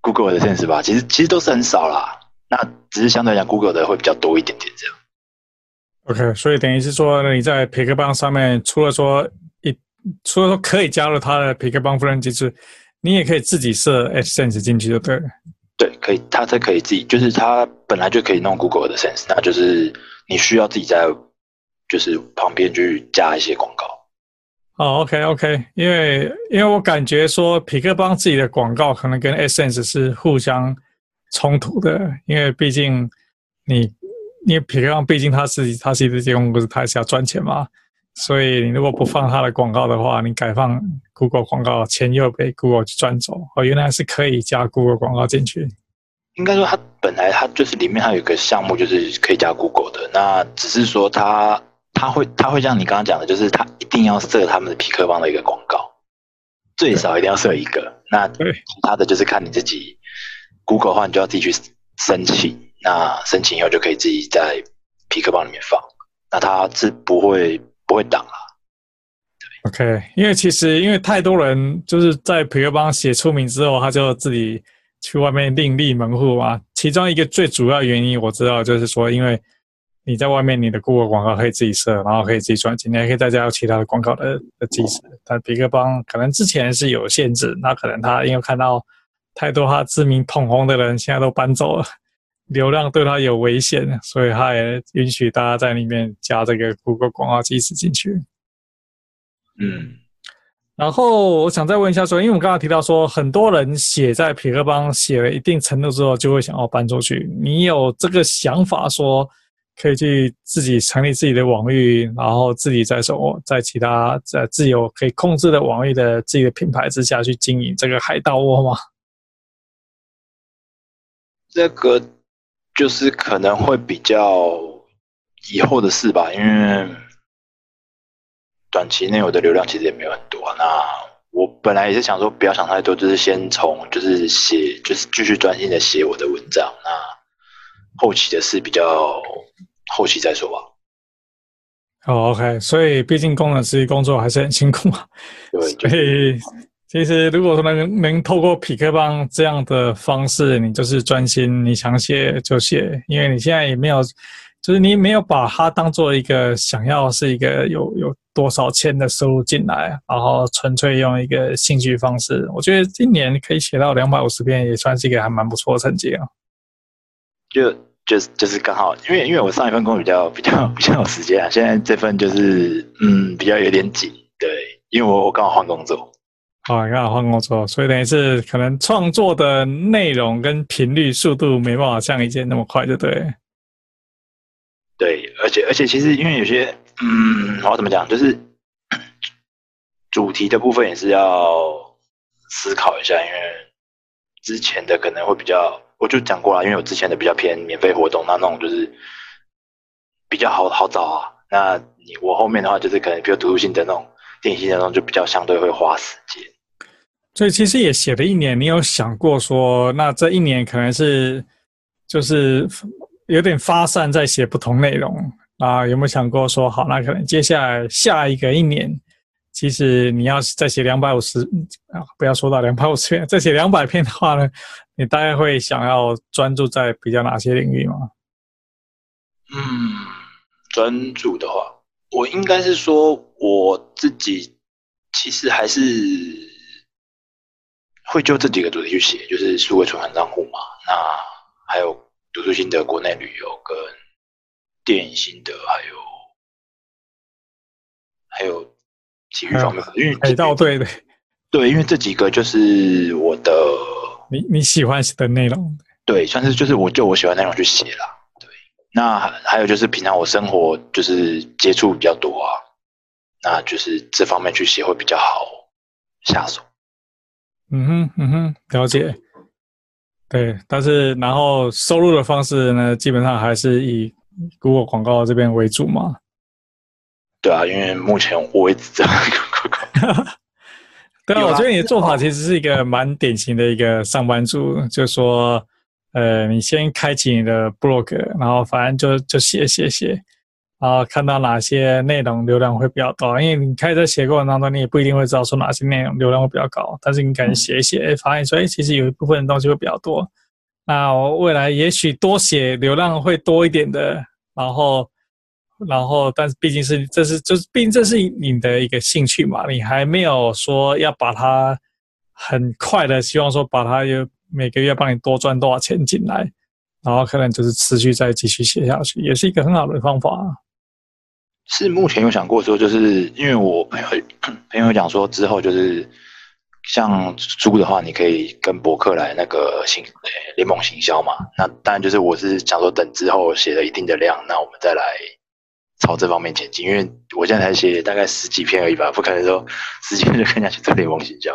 Google AdSense 吧。其实其实都是很少啦。那只是相对来讲，Google 的会比较多一点点这样。
OK，所以等于是说，你在痞客邦上面，除了说除了说可以加入他的匹克邦分润机制，你也可以自己设 AdSense 进去就对了。
对，可以，他才可以自己，就是他本来就可以弄 Google AdSense，那就是你需要自己在就是旁边去加一些广告。
哦，OK OK，因为因为我感觉说匹克邦自己的广告可能跟 AdSense 是互相冲突的，因为毕竟你因为匹克邦毕竟他是他是一个节目公司，他还是要赚钱嘛。所以你如果不放他的广告的话，你改放 Google 广告，钱又被 Google 赚走。哦，原来是可以加 Google 广告进去。
应该说，它本来它就是里面它有一个项目，就是可以加 Google 的。那只是说它它会它会像你刚刚讲的，就是它一定要设他们的皮克邦的一个广告，最少一定要设一个。那其他的就是看你自己。Google 的话，你就要自己去申请。那申请以后就可以自己在皮克邦里面放。那它是不会。不会挡了。
OK，因为其实因为太多人就是在痞客邦写出名之后，他就自己去外面另立门户嘛。其中一个最主要原因我知道，就是说因为你在外面你的 Google 广告可以自己设，然后可以自己赚钱，你还可以再加入其他的广告的的机制。但皮克邦可能之前是有限制，那可能他因为看到太多他知名捧红的人现在都搬走了。流量对他有危险，所以他也允许大家在里面加这个 Google 广告机制进去。
嗯，
然后我想再问一下说，因为我们刚刚提到说，很多人写在匹克邦写了一定程度之后，就会想要搬出去。你有这个想法说，可以去自己成立自己的网域，然后自己在手在其他在自由可以控制的网域的自己的品牌之下去经营这个海盗窝吗？
这个就是可能会比较以后的事吧，因为短期内我的流量其实也没有很多。那我本来也是想说，不要想太多，就是先从就是写，就是继续专心的写我的文章。那后期的事比较后期再说吧。
哦，OK，所以毕竟工程师工作还是很辛苦嘛。
对，
所以。其实，如果说能能透过匹克邦这样的方式，你就是专心，你想写就写，因为你现在也没有，就是你没有把它当做一个想要是一个有有多少钱的收入进来，然后纯粹用一个兴趣方式。我觉得今年可以写到两百五十篇，也算是一个还蛮不错的成绩啊。
就就是就是刚好，因为因为我上一份工比较比较比较有时间啊，现在这份就是嗯比较有点紧，对，因为我我刚好换工作。
好，你看换工作，所以等于是可能创作的内容跟频率、速度没办法像以前那么快，就对。
对，而且而且其实因为有些，嗯，我要怎么讲，就是主题的部分也是要思考一下，因为之前的可能会比较，我就讲过了，因为我之前的比较偏免费活动，那那种就是比较好好找啊。那你我后面的话就是可能比较读书性的那种。电信那种就比较相对会花时间，
所以其实也写了一年。你有想过说，那这一年可能是就是有点发散在写不同内容啊？有没有想过说，好，那可能接下来下一个一年，其实你要再写两百五十啊，不要说到两百五十篇，再写两百篇的话呢，你大概会想要专注在比较哪些领域吗？
嗯，专注的话。我应该是说，我自己其实还是会就这几个主题去写，就是数位存款账户嘛，那还有读书心得、国内旅游跟电影心得，还有还有体育方面，因为
海盗队的，
对，因为这几个就是我的
你你喜欢写的内容，
对，算是就是我就我喜欢的内容去写啦。那还有就是平常我生活就是接触比较多啊，那就是这方面去写会比较好下手。
嗯哼嗯哼，了解。对，但是然后收入的方式呢，基本上还是以 Google 广告这边为主嘛。
对啊，因为目前我一直在 Google 广告。
对啊，我觉得你的做法其实是一个蛮典型的一个上班族，就是说。呃，你先开启你的 blog，然后反正就就写写写，然后看到哪些内容流量会比较高，因为你开始写过程当中，你也不一定会知道说哪些内容流量会比较高，但是你敢写一写，发现说，哎，其实有一部分的东西会比较多，那我未来也许多写流量会多一点的，然后，然后，但是毕竟是这是就是毕竟这是你的一个兴趣嘛，你还没有说要把它很快的希望说把它有。每个月帮你多赚多少钱进来，然后可能就是持续再继续写下去，也是一个很好的方法啊。
是目前有想过说，就是因为我朋友朋友讲说，之后就是像租的话，你可以跟博客来那个行联盟行销嘛。那当然就是我是想说，等之后写了一定的量，那我们再来朝这方面前进。因为我现在才写大概十几篇而已吧，不可能说十几篇就跟人家去做联盟行销。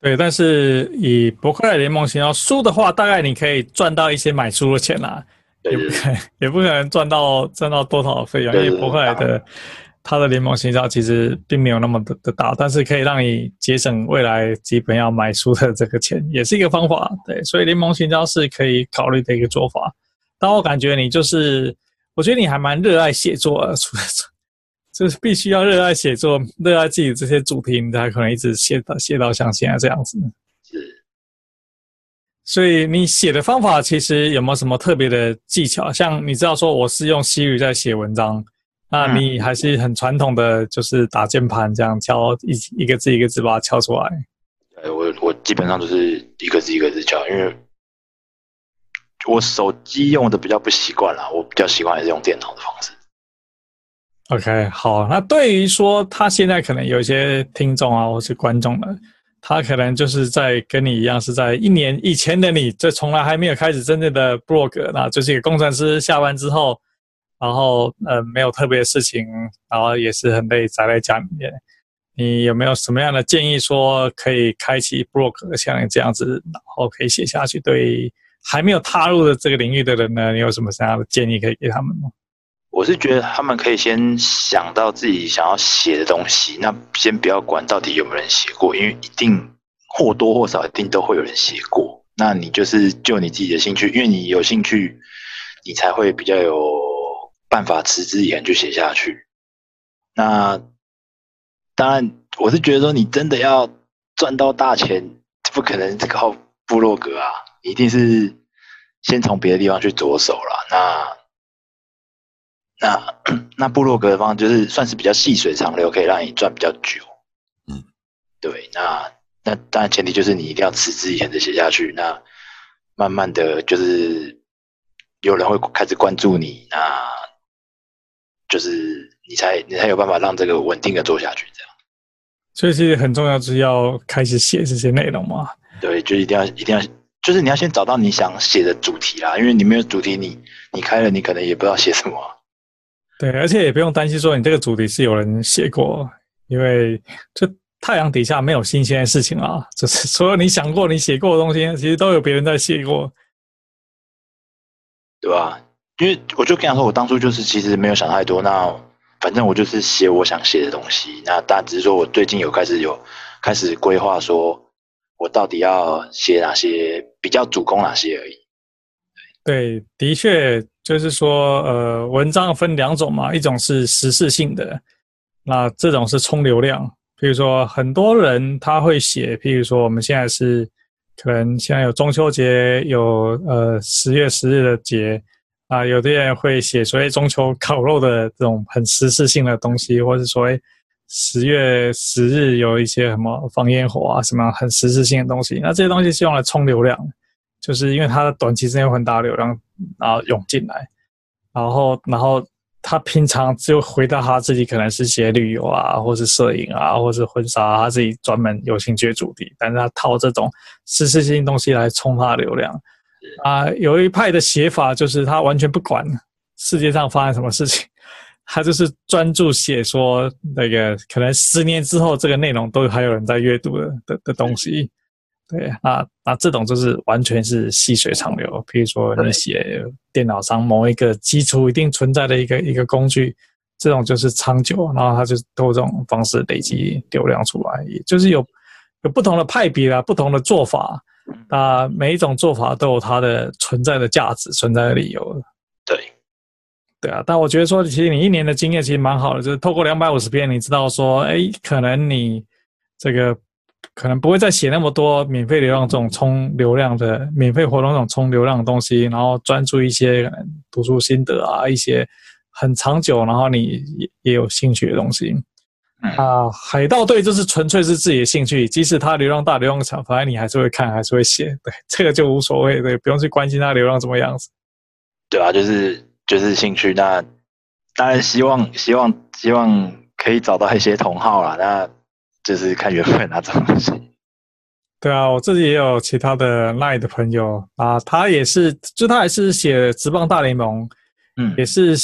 对，但是以博客来联盟行销书的话，大概你可以赚到一些买书的钱啦，也不可能，也不可能赚到赚到多少费用，因为博客来的它的联盟行销其实并没有那么的的大，但是可以让你节省未来基本要买书的这个钱，也是一个方法。对，所以联盟行销是可以考虑的一个做法。但我感觉你就是，我觉得你还蛮热爱写作的，除 了就是必须要热爱写作，热爱自己这些主题，你才可能一直写到写到像现在这样子。是，所以你写的方法其实有没有什么特别的技巧？像你知道说我是用 Siri 在写文章，那你还是很传统的，就是打键盘这样敲一一个字一个字把它敲出来。
呃，我我基本上都是一个字一个字敲，因为我手机用的比较不习惯啦，我比较习惯还是用电脑的方式。
OK，好，那对于说他现在可能有一些听众啊，或是观众呢，他可能就是在跟你一样，是在一年以前的你，这从来还没有开始真正的 blog，那就是一个工程师下班之后，然后呃没有特别的事情，然后也是很累，宅在家里面。你有没有什么样的建议，说可以开启 blog 像你这样子，然后可以写下去？对还没有踏入的这个领域的人呢，你有什么什么样的建议可以给他们吗？
我是觉得他们可以先想到自己想要写的东西，那先不要管到底有没有人写过，因为一定或多或少一定都会有人写过。那你就是就你自己的兴趣，因为你有兴趣，你才会比较有办法持之以恒去写下去。那当然，我是觉得说你真的要赚到大钱，不可能靠部落格啊，一定是先从别的地方去着手了。那。那 那部落格的方就是算是比较细水长流，可以让你赚比较久。嗯，对。那那当然前提就是你一定要持之以恒的写下去。那慢慢的就是有人会开始关注你，那就是你才你才有办法让这个稳定的做下去。这样。
所以其实很重要，就是要开始写这些内容嘛。
对，就一定要一定要，就是你要先找到你想写的主题啦。因为你没有主题，你你开了，你可能也不知道写什么。
对，而且也不用担心说你这个主题是有人写过，因为这太阳底下没有新鲜的事情啊，就是 所有你想过、你写过的东西，其实都有别人在写过，
对吧？因为我就跟他说，我当初就是其实没有想太多，那反正我就是写我想写的东西，那但只是说我最近有开始有开始规划，说我到底要写哪些，比较主攻哪些而已。
对，的确。就是说，呃，文章分两种嘛，一种是时事性的，那这种是冲流量。比如说，很多人他会写，譬如说，我们现在是可能现在有中秋节，有呃十月十日的节啊，有的人会写所谓中秋烤肉的这种很时事性的东西，或者所谓十月十日有一些什么放烟火啊，什么很时事性的东西。那这些东西是用来冲流量，就是因为它的短期之内有很大流量。然后涌进来，然后，然后他平常就回到他自己可能是写旅游啊，或是摄影啊，或是婚纱啊，他自己专门有兴趣的主题，但是他套这种时事性东西来冲他的流量啊。有一派的写法就是他完全不管世界上发生什么事情，他就是专注写说那个可能十年之后这个内容都还有人在阅读的的的东西。对，那那这种就是完全是细水长流。比如说你写电脑上某一个基础一定存在的一个一个工具，这种就是长久，然后它就通过这种方式累积流量出来，也就是有有不同的派别啦，不同的做法，那每一种做法都有它的存在的价值、存在的理由。
对，
对啊。但我觉得说，其实你一年的经验其实蛮好的，就是透过两百五十篇，你知道说，哎，可能你这个。可能不会再写那么多免费流量这种充流量的免费活动这种充流量的东西，然后专注一些可能读书心得啊，一些很长久，然后你也也有兴趣的东西。啊，海盗队就是纯粹是自己的兴趣，即使它流量大、流量小，反正你还是会看，还是会写。对，这个就无所谓，对，不用去关心它流量怎么样子。
对啊，就是就是兴趣。那当然希望希望希望可以找到一些同好啦。那。就是看缘分啊，这种东西。
对啊，我自己也有其他的 LINE 的朋友啊，他也是，就他也是写职棒大联盟，嗯，也是，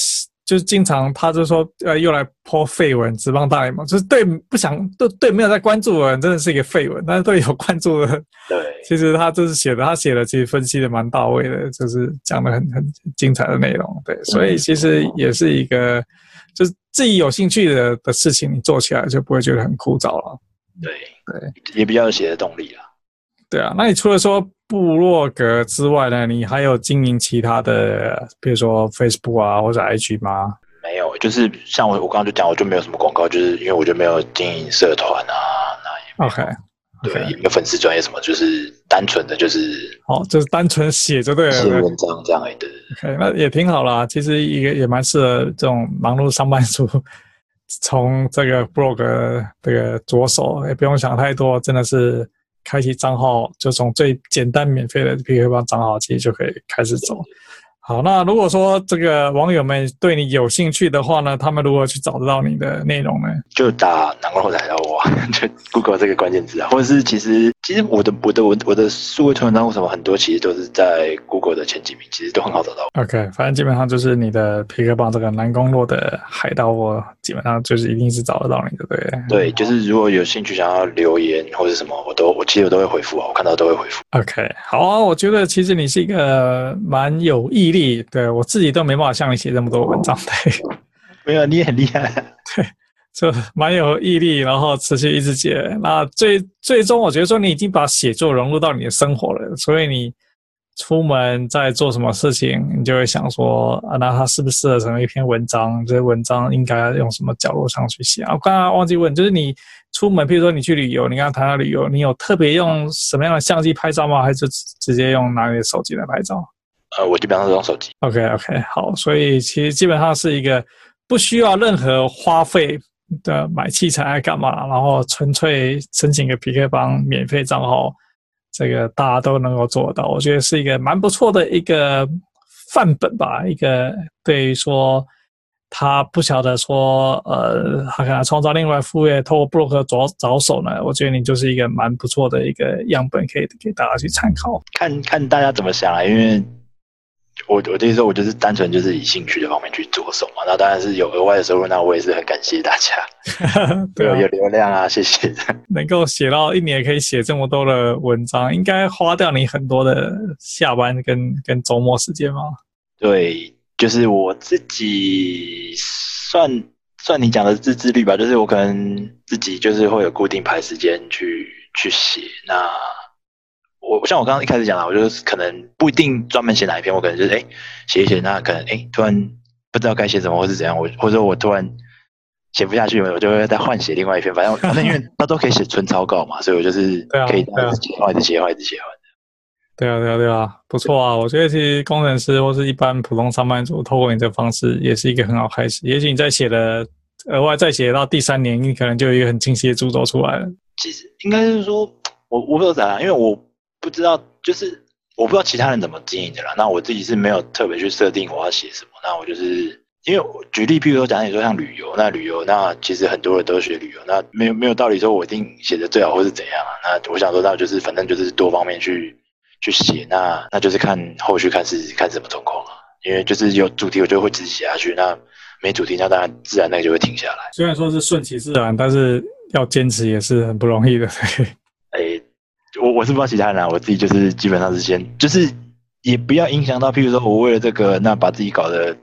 就是经常他就说，呃，又来泼绯闻，职棒大联盟，就是对不想，对对没有在关注的人，真的是一个绯闻，但是对有关注的，
对，
其实他就是写的，他写的其实分析的蛮到位的，就是讲的很很精彩的内容，对，所以其实也是一个。就是自己有兴趣的的事情，你做起来就不会觉得很枯燥了。
对对，也比较有写的动力了。
对啊，那你除了说部落格之外呢，你还有经营其他的，比如说 Facebook 啊或者 IG 吗？
没有，就是像我我刚刚就讲，我就没有什么广告，就是因为我就没有经营社团啊，那也
OK。
对，也没有粉丝专业什么，就是单纯的就是，
哦，就是单纯写就对了，
写文章这样而已。对
，OK，那也挺好啦。其实一个也蛮适合这种忙碌上班族，从这个 blog 这个着手，也不用想太多，真的是开启账号，就从最简单免费的 PK 帮账号其实就可以开始走。好，那如果说这个网友们对你有兴趣的话呢，他们如何去找得到你的内容呢？
就打南光后台的我，就 Google 这个关键字啊，或者是其实其实我的我的我的我的数位图文章或什么很多，其实都是在 Google 的前几名，其实都很好找到。
OK，反正基本上就是你的皮克邦这个南宫洛的海盗我基本上就是一定是找得到你的，对。
对，就是如果有兴趣想要留言或者什么，我都我其实我都会回复啊，我看到都会回复。
OK，好啊，我觉得其实你是一个蛮有毅力，对我自己都没办法像你写这么多文章，对。
没有，你也很厉害，
对，就蛮有毅力，然后持续一直写。那最最终，我觉得说你已经把写作融入到你的生活了，所以你出门在做什么事情，你就会想说啊，那它适不适合成为一篇文章？这些文章应该用什么角落上去写？啊，我刚刚忘记问，就是你出门，譬如说你去旅游，你刚刚谈到旅游，你有特别用什么样的相机拍照吗？还是直接用拿你的手机来拍照？
呃，我基本上是用手机。
OK OK，好，所以其实基本上是一个。不需要任何花费的买器材干嘛，然后纯粹申请个 P K 帮免费账号，这个大家都能够做到。我觉得是一个蛮不错的一个范本吧。一个对于说他不晓得说，呃，他可能创造另外副业，透过部落格着着手呢，我觉得你就是一个蛮不错的一个样本，可以给大家去参考。
看看大家怎么想啊，因为。我我这时候我就是单纯就是以兴趣的方面去着手嘛，那当然是有额外的收入，那我也是很感谢大家，对，有流量啊，谢谢。
能够写到一年可以写这么多的文章，应该花掉你很多的下班跟跟周末时间吗？
对，就是我自己算算你讲的自制力吧，就是我可能自己就是会有固定排时间去去写那。我像我刚刚一开始讲了，我就是可能不一定专门写哪一篇，我可能就是哎写一写，那可能哎突然不知道该写什么，或是怎样，我或者我突然写不下去，我就会再换写另外一篇。反正反正因为 他都可以写纯草稿嘛，所以我就是可以一直写换，一直写换，一直写换。
对啊，对啊，对啊，不错啊！我觉得其实工程师或是一般普通上班族，透过你这个方式，也是一个很好开始。也许你在写的额外再写到第三年，你可能就有一个很清晰的主轴出来了。
其实应该是说，我我不知道咋样，因为我。不知道，就是我不知道其他人怎么经营的啦。那我自己是没有特别去设定我要写什么。那我就是因为举例，譬如说讲你说像旅游，那旅游那其实很多人都学旅游，那没有没有道理说我一定写的最好或是怎样啊。那我想说，那就是反正就是多方面去去写，那那就是看后续看是看什么状况啊。因为就是有主题，我就会自己写下去；那没主题，那当然自然那个就会停下来。
虽然说是顺其自然，但是要坚持也是很不容易的。
哎。我我是不知道其他人啊，我自己就是基本上是先，就是也不要影响到，譬如说我为了这个，那把自己搞得，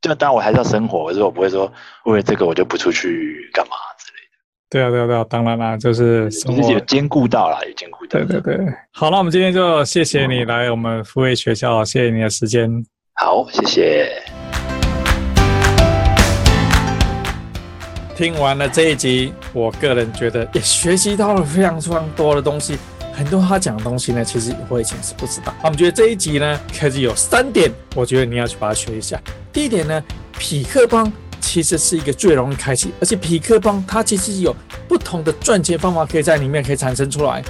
就当然我还是要生活，可是我不会说为了这个我就不出去干嘛之类的。
对啊，对啊，对啊，当然啦，就是
自己有兼顾到啦，有兼顾到。
对对对，好，那我们今天就谢谢你来我们复位学校，谢谢你的时间。
好，谢谢。
听完了这一集，我个人觉得也学习到了非常非常多的东西。很多他讲的东西呢，其实我以前是不知道。那我们觉得这一集呢，可是有三点，我觉得你要去把它学一下。第一点呢，匹克邦其实是一个最容易开启，而且匹克邦它其实有不同的赚钱方法可以在里面可以产生出来。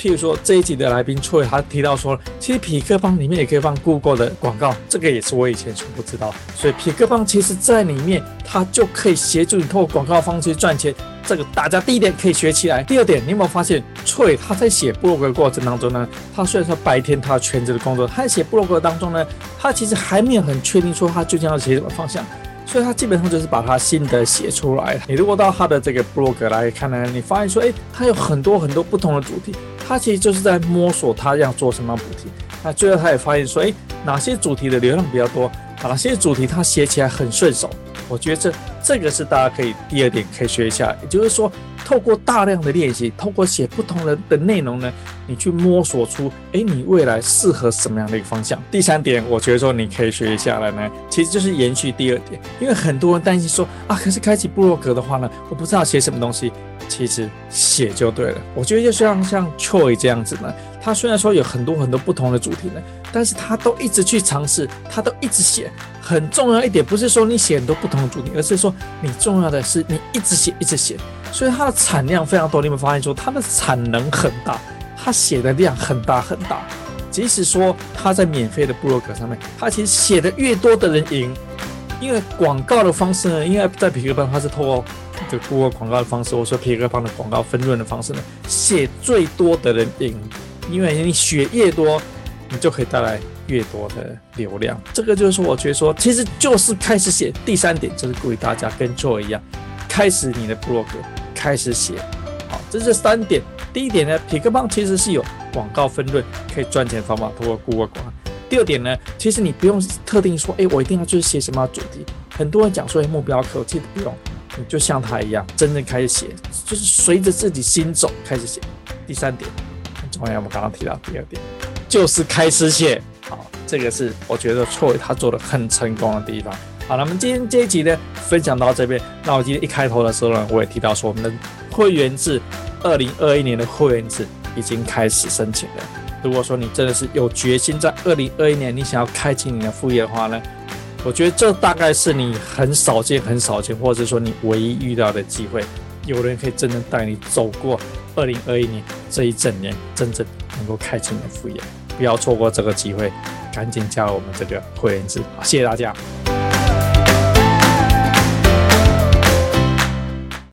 譬如说这一集的来宾翠，他提到说，其实匹克邦里面也可以放 Google 的广告，这个也是我以前全不知道。所以匹克邦其实在里面，它就可以协助你透过广告方式赚钱。这个大家第一点可以学起来。第二点，你有没有发现翠他在写部落格的过程当中呢？他虽然说白天他全职的工作，他在写部落格当中呢，他其实还没有很确定说他究竟要写什么方向，所以他基本上就是把他心得写出来。你如果到他的这个 blog 来看呢，你发现说，哎，他有很多很多不同的主题。他其实就是在摸索他要做什么主题，那最后他也发现说，诶，哪些主题的流量比较多，哪些主题他写起来很顺手。我觉得这这个是大家可以第二点可以学一下，也就是说，透过大量的练习，透过写不同的的内容呢，你去摸索出，诶，你未来适合什么样的一个方向。第三点，我觉得说你可以学一下来呢，其实就是延续第二点，因为很多人担心说啊，可是开启部落格的话呢，我不知道写什么东西。其实写就对了，我觉得就像像 Choi 这样子呢，他虽然说有很多很多不同的主题呢，但是他都一直去尝试，他都一直写。很重要一点不是说你写很多不同的主题，而是说你重要的是你一直写一直写，所以他的产量非常多。你有没有发现说他的产能很大，他写的量很大很大。即使说他在免费的部落格上面，他其实写的越多的人赢，因为广告的方式呢，因为在痞客邦他是透过这个 Google 广告的方式，我说痞客邦的广告分润的方式呢，写最多的人赢，因为你写越多，你就可以带来越多的流量。这个就是，我觉得说，其实就是开始写。第三点就是鼓励大家跟 Joe 一样，开始你的部落格，开始写。好，这是三点。第一点呢，痞客邦其实是有广告分润可以赚钱的方法，通过 Google 广告。第二点呢，其实你不用特定说，哎，我一定要就是写什么主题。很多人讲说，哎，目标客户其实不用，你就像他一样，真正开始写，就是随着自己心走开始写。第三点很重要，我们刚刚提到第二点，就是开始写。好，这个是我觉得错他做的很成功的地方。好，那么今天这一集呢，分享到这边。那我今天一开头的时候呢，我也提到说，我们的会员制。二零二一年的会员制已经开始申请了。如果说你真的是有决心在二零二一年你想要开启你的副业的话呢，我觉得这大概是你很少见、很少见，或者说你唯一遇到的机会，有人可以真正带你走过二零二一年这一整年，真正能够开启你的副业，不要错过这个机会，赶紧加入我们这个会员制。好，谢谢大家。